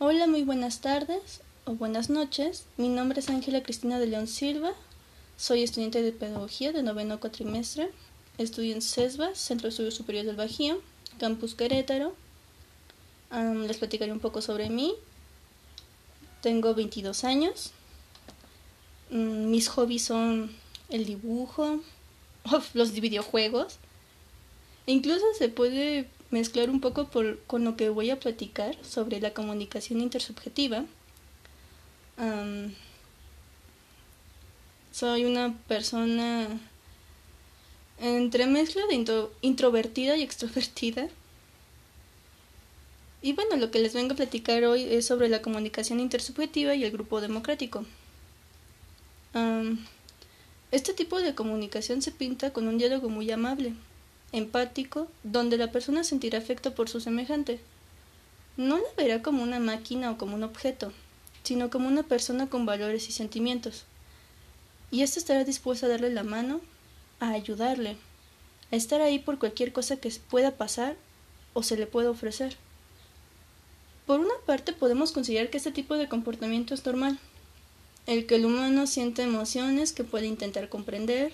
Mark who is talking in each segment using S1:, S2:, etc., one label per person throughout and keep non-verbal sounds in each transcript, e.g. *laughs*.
S1: Hola, muy buenas tardes o buenas noches. Mi nombre es Ángela Cristina de León Silva. Soy estudiante de Pedagogía de noveno cuatrimestre. Estudio en CESBA, Centro de Estudios Superiores del Bajío, Campus Querétaro. les platicaré un poco sobre mí. Tengo 22 años. Mm, mis hobbies son el dibujo, *laughs* los videojuegos. E incluso se puede mezclar un poco por, con lo que voy a platicar sobre la comunicación intersubjetiva. soy una persona entre mezcla de introvertida y extrovertida. Y bueno, lo que les vengo a platicar hoy es sobre la comunicación intersubjetiva y el grupo democrático. este tipo de comunicación se pinta con un diálogo muy amable, empático, donde la persona sentirá afecto por su semejante. No la verá como una máquina o como un objeto, sino como una persona con valores y sentimientos. Y ésta estará dispuesta a darle la mano, a ayudarle, a estar ahí por cualquier cosa que pueda pasar o se le pueda ofrecer. Por una parte podemos considerar que este tipo de comportamiento es normal, el que el humano siente emociones que puede intentar comprender,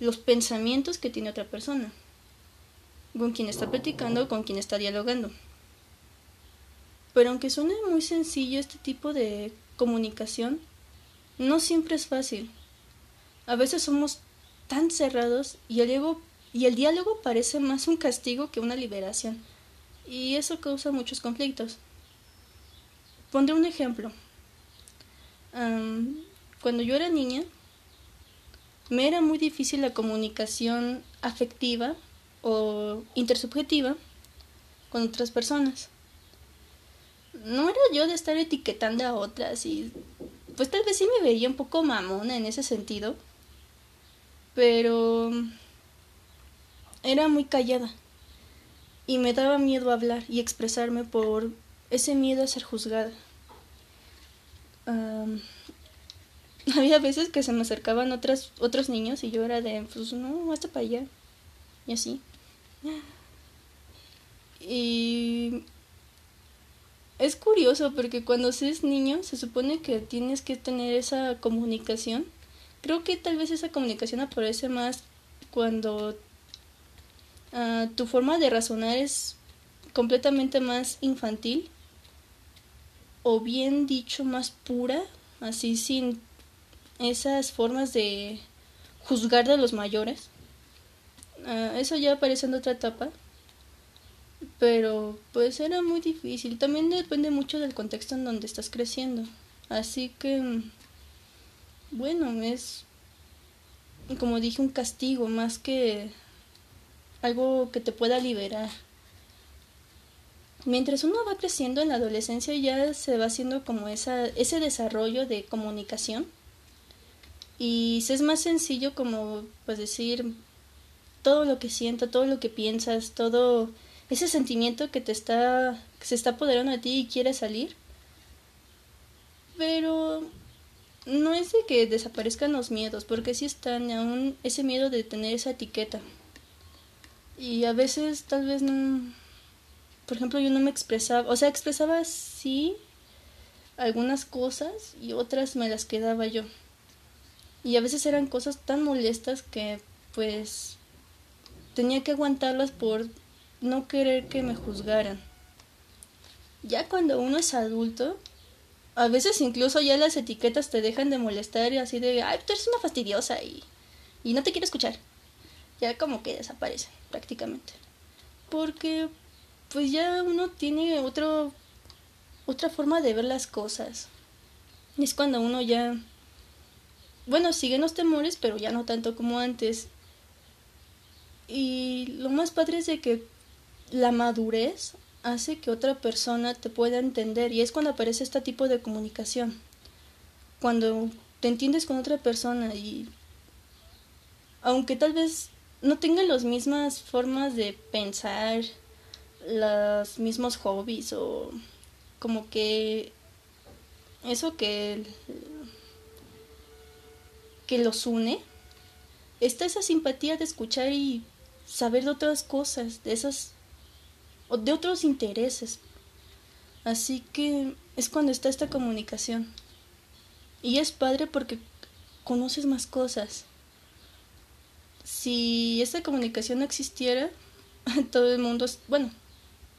S1: los pensamientos que tiene otra persona, con quien está platicando con quien está dialogando. Pero aunque suene muy sencillo este tipo de comunicación, no siempre es fácil. A veces somos tan cerrados y el, y el diálogo parece más un castigo que una liberación, y eso causa muchos conflictos. Pondré un ejemplo. cuando yo era niña, me era muy difícil la comunicación afectiva o intersubjetiva con otras personas. No era yo de estar etiquetando a otras y pues tal vez sí me veía un poco mamona en ese sentido, pero era muy callada y me daba miedo hablar y expresarme por ese miedo a ser juzgada. *laughs* había veces que se me acercaban otras, otros niños y yo era de, pues no, hasta para allá. Y así. Y es curioso porque cuando seas niño se supone que tienes que tener esa comunicación. Creo que tal vez esa comunicación aparece más cuando ah, tu forma de razonar es completamente más infantil o bien dicho más pura, así sin esas formas de juzgar de los mayores. Ah, eso ya aparece en otra etapa. Pero pues era muy difícil. También depende mucho del contexto en donde estás creciendo. Así que, bueno, es, como dije, un castigo más que algo que te pueda liberar. Mientras uno va creciendo en la adolescencia ya se va haciendo como esa, ese desarrollo de comunicación y es más sencillo como pues decir todo lo que siento, todo lo que piensas, todo ese sentimiento que te está que se está apoderando de ti y quiere salir. Pero no es de que desaparezcan los miedos, porque sí están aún ese miedo de tener esa etiqueta. Y a veces tal vez no por ejemplo, yo no me expresaba, o sea, expresaba sí algunas cosas y otras me las quedaba yo. Y a veces eran cosas tan molestas que pues tenía que aguantarlas por no querer que me juzgaran. Ya cuando uno es adulto, a veces incluso ya las etiquetas te dejan de molestar y así de, ay, tú eres una fastidiosa y, y no te quiero escuchar. Ya como que desaparecen prácticamente. Porque pues ya uno tiene otro otra forma de ver las cosas. Es cuando uno ya bueno, siguen los temores, pero ya no tanto como antes. Y lo más padre es de que la madurez hace que otra persona te pueda entender y es cuando aparece este tipo de comunicación. Cuando te entiendes con otra persona y aunque tal vez no tengan las mismas formas de pensar, los mismos hobbies o como que eso que que los une, está esa simpatía de escuchar y saber de otras cosas, de esas o de otros intereses. Así que es cuando está esta comunicación. Y es padre porque conoces más cosas. Si esta comunicación no existiera, *laughs* todo el mundo, bueno,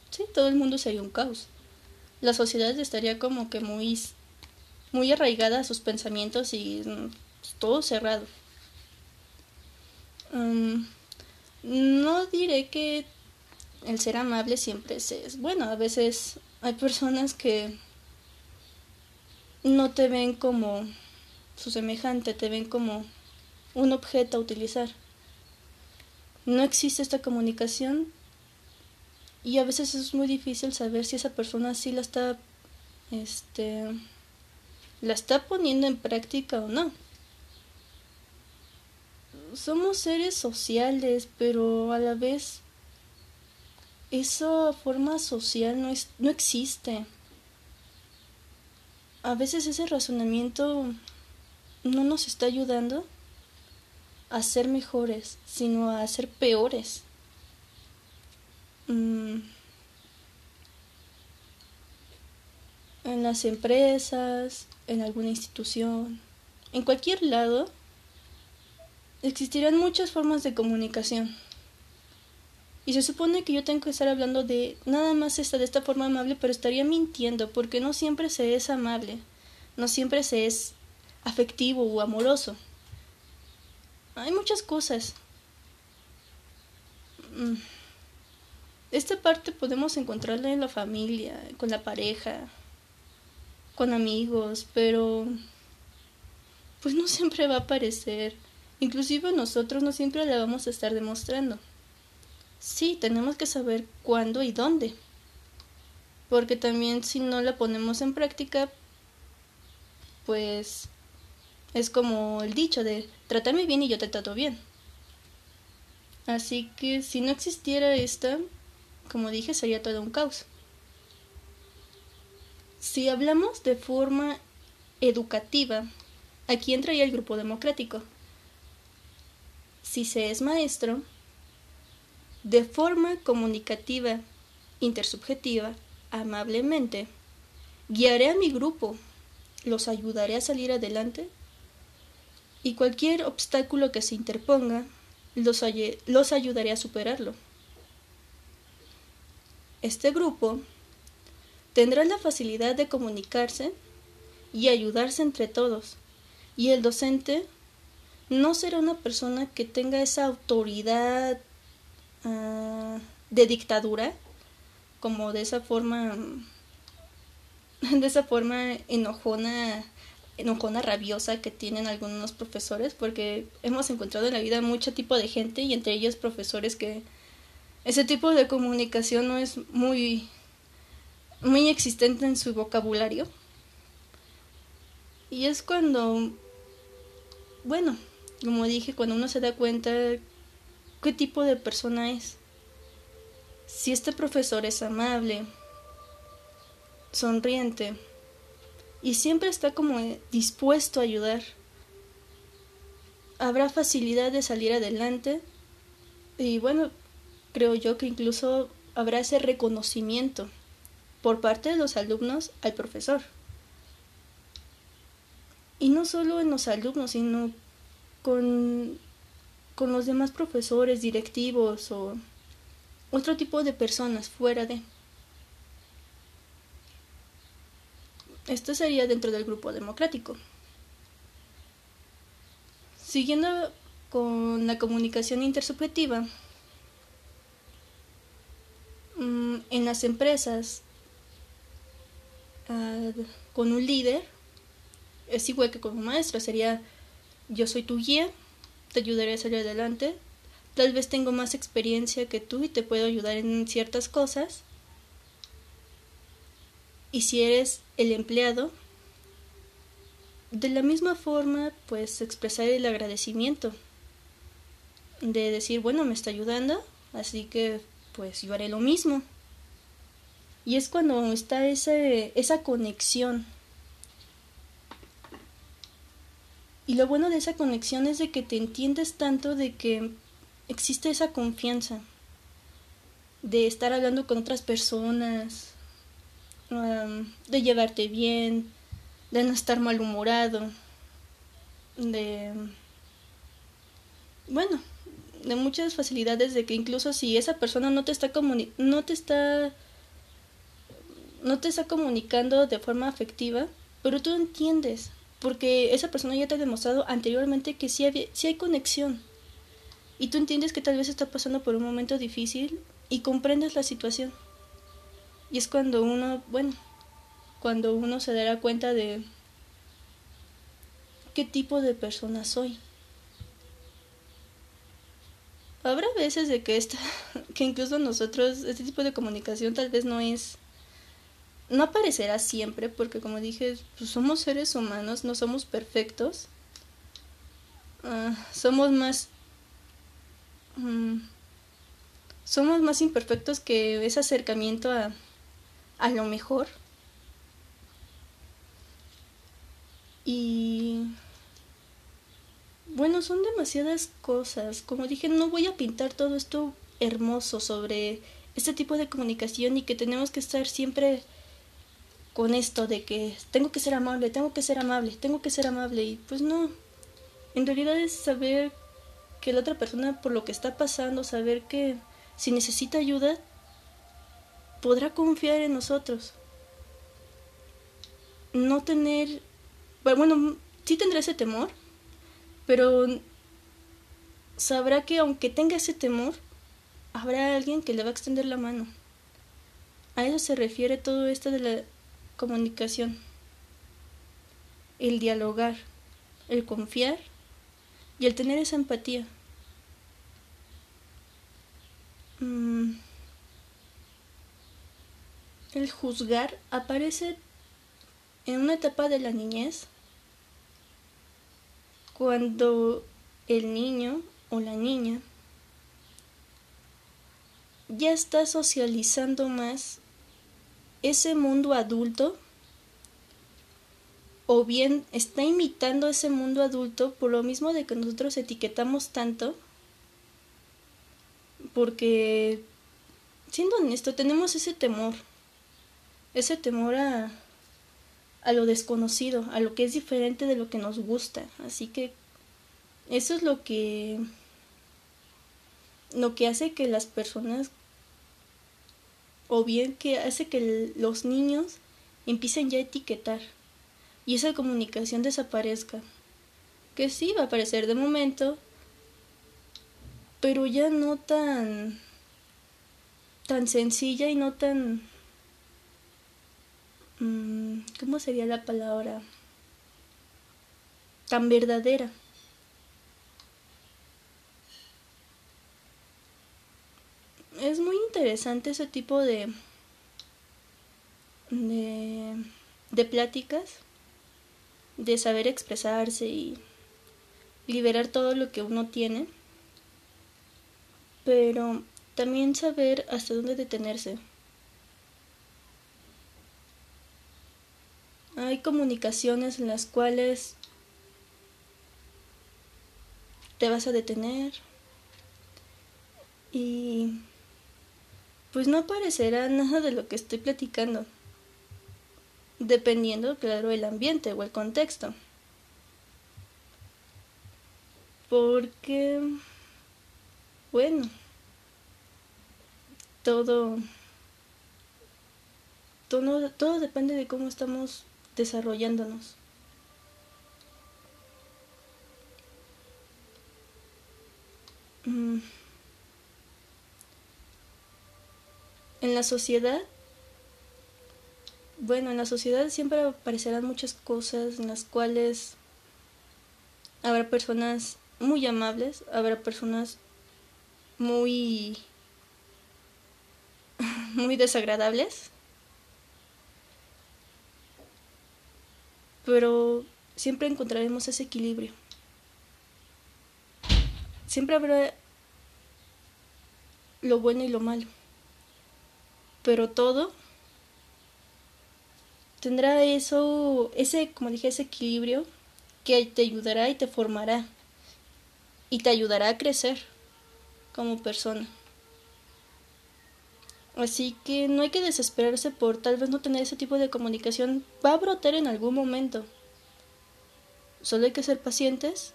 S1: sí, todo el mundo sería un caos. La sociedad estaría como que muy, muy arraigada a sus pensamientos y mm, todo cerrado. No diré que el ser amable siempre es bueno. A veces hay personas que no te ven como su semejante, te ven como un objeto a utilizar. No existe esta comunicación y a veces es muy difícil saber si esa persona sí la está este la está poniendo en práctica o no somos seres sociales, pero a la vez esa forma social no, es, no existe. A veces ese razonamiento no nos está ayudando a ser mejores, sino a ser peores. Mm. En las empresas, en alguna institución, en cualquier lado, existirán muchas formas de comunicación. Y se supone que yo tengo que estar hablando de nada más esta de esta forma amable, pero estaría mintiendo porque no siempre se es amable, no siempre se es afectivo o amoroso. Hay muchas cosas. Mm. Esta parte podemos encontrarla en la familia, con la pareja, con amigos, pero pues no siempre va a aparecer Inclusive nosotros no siempre la vamos a estar demostrando. Sí, tenemos que saber cuándo y dónde. Porque también si no la ponemos en práctica, pues es como el dicho de trátame bien y yo te trato bien. Así que si no existiera esta, como dije, sería todo un caos. Si hablamos de forma educativa, aquí entraría el grupo democrático si se es maestro, de forma comunicativa, intersubjetiva, amablemente, guiaré a mi grupo, los ayudaré a salir adelante y cualquier obstáculo que se interponga, los, los ayudaré a superarlo. Este grupo tendrá la facilidad de comunicarse y ayudarse entre todos, y el docente no será una persona que tenga esa autoridad ah, de dictadura, como de esa forma, de esa forma enojona, enojona rabiosa que tienen algunos profesores, porque hemos encontrado en la vida mucho tipo de gente y entre ellos profesores que ese tipo de comunicación no es muy muy existente en su vocabulario. Y es cuando bueno, como dije, cuando uno se da cuenta qué tipo de persona es. Si este profesor es amable, sonriente y siempre está como dispuesto a ayudar, habrá facilidad de salir adelante y bueno, creo yo que incluso habrá ese reconocimiento por parte de los alumnos al profesor. Y no solo en los alumnos, sino con, con los demás profesores, directivos o otro tipo de personas fuera de. Esto sería dentro del grupo democrático. Siguiendo con la comunicación intersubjetiva, mm, en las empresas, ah, con un líder, es igual que con un maestro, sería yo soy tu guía, te ayudaré a salir adelante. Tal vez tengo más experiencia que tú y te puedo ayudar en ciertas cosas. Y si eres el empleado, de la misma forma, pues expresar el agradecimiento. De decir, bueno, me está ayudando, así que pues yo haré lo mismo. Y es cuando está ese, esa conexión Y lo bueno de esa conexión es de que te entiendes tanto de que existe esa confianza de estar hablando con otras personas, de llevarte bien, de no estar malhumorado, de... Bueno, de muchas facilidades de que incluso si esa persona no te está no te está no te está comunicando de forma afectiva, pero tú entiendes, porque esa persona ya te ha demostrado anteriormente que sí, hay conexión. Y tú entiendes que tal vez está pasando por un momento difícil y comprendes la situación. Y es cuando uno, bueno, cuando uno se dará cuenta de qué tipo de persona soy. Habrá veces de que esta, *laughs* que incluso nosotros, este tipo de comunicación tal vez no es, no aparecerá siempre, porque como dije, pues somos seres humanos, no somos perfectos. Ah, somos más, mm, somos más imperfectos que ese acercamiento a, a lo mejor. Y bueno, son demasiadas cosas. Como dije, no voy a pintar todo esto hermoso sobre este tipo de comunicación y que tenemos que estar siempre con esto de que tengo que ser amable, tengo que ser amable, tengo que ser amable y pues no. En realidad es saber que la otra persona por lo que está pasando, saber que si necesita ayuda, podrá confiar en nosotros. No tener bueno, sí tendrá ese temor, pero sabrá que aunque tenga ese temor, habrá alguien que le va a extender la mano. A eso se refiere todo esto de la comunicación. El dialogar, el confiar y el tener esa empatía. Mm. El juzgar aparece en una etapa de la niñez cuando el niño o la niña ya está socializando más ese mundo adulto o bien está imitando ese mundo adulto por lo mismo de que nosotros etiquetamos tanto porque siendo honesto tenemos ese temor ese temor a a lo desconocido, a lo que es diferente de lo que nos gusta. Así que eso es lo que lo que hace que las personas o bien que hace que los niños empiecen ya a etiquetar y esa comunicación desaparezca. Que sí va a aparecer de momento, pero ya no tan tan sencilla y no tan Mm, ¿cómo sería la palabra? Tan verdadera. Es muy interesante ese tipo de, de, de pláticas, de saber expresarse y liberar todo lo que uno tiene, pero también saber hasta dónde detenerse. Hay comunicaciones en las cuales te vas a detener y pues no aparecerá nada de lo que estoy platicando, dependiendo, claro, el ambiente o el contexto. Porque, bueno, todo, todo, todo depende de cómo estamos desarrollándonos. Mm. En la sociedad, bueno, en la sociedad siempre aparecerán muchas cosas en las cuales habrá personas muy amables, habrá personas muy *laughs* muy desagradables pero siempre encontraremos ese equilibrio. Siempre habrá lo bueno y lo malo, pero todo tendrá eso, ese, como dije, ese equilibrio que te ayudará y te formará y te ayudará a crecer como persona. Así que no hay que desesperarse por tal vez no tener ese tipo de comunicación. Va a brotar en algún momento. Solo hay que ser pacientes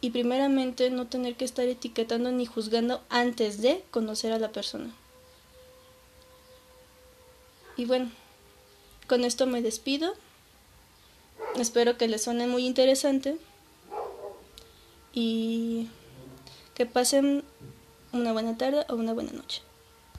S1: y primeramente no tener que estar etiquetando ni juzgando antes de conocer a la persona. Y bueno, con esto me despido. Espero que les suene muy interesante y que pasen una buena tarde o una buena noche.